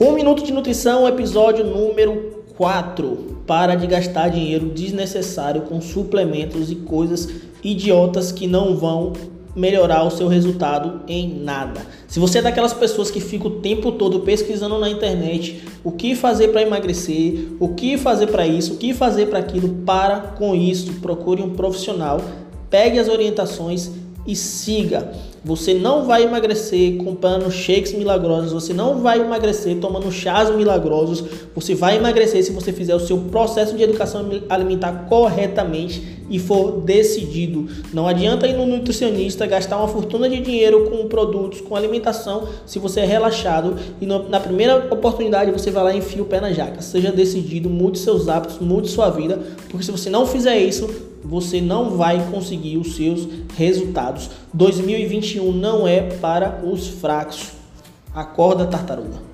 Um Minuto de Nutrição, episódio número 4. Para de gastar dinheiro desnecessário com suplementos e coisas idiotas que não vão melhorar o seu resultado em nada. Se você é daquelas pessoas que fica o tempo todo pesquisando na internet o que fazer para emagrecer, o que fazer para isso, o que fazer para aquilo, para com isso, procure um profissional, pegue as orientações e siga. Você não vai emagrecer comprando shakes milagrosos, você não vai emagrecer tomando chás milagrosos, você vai emagrecer se você fizer o seu processo de educação alimentar corretamente e for decidido. Não adianta ir no nutricionista gastar uma fortuna de dinheiro com produtos, com alimentação, se você é relaxado e no, na primeira oportunidade você vai lá e enfia o pé na jaca. Seja decidido, mude seus hábitos, mude sua vida, porque se você não fizer isso, você não vai conseguir os seus resultados. 2021 não é para os fracos. Acorda, tartaruga.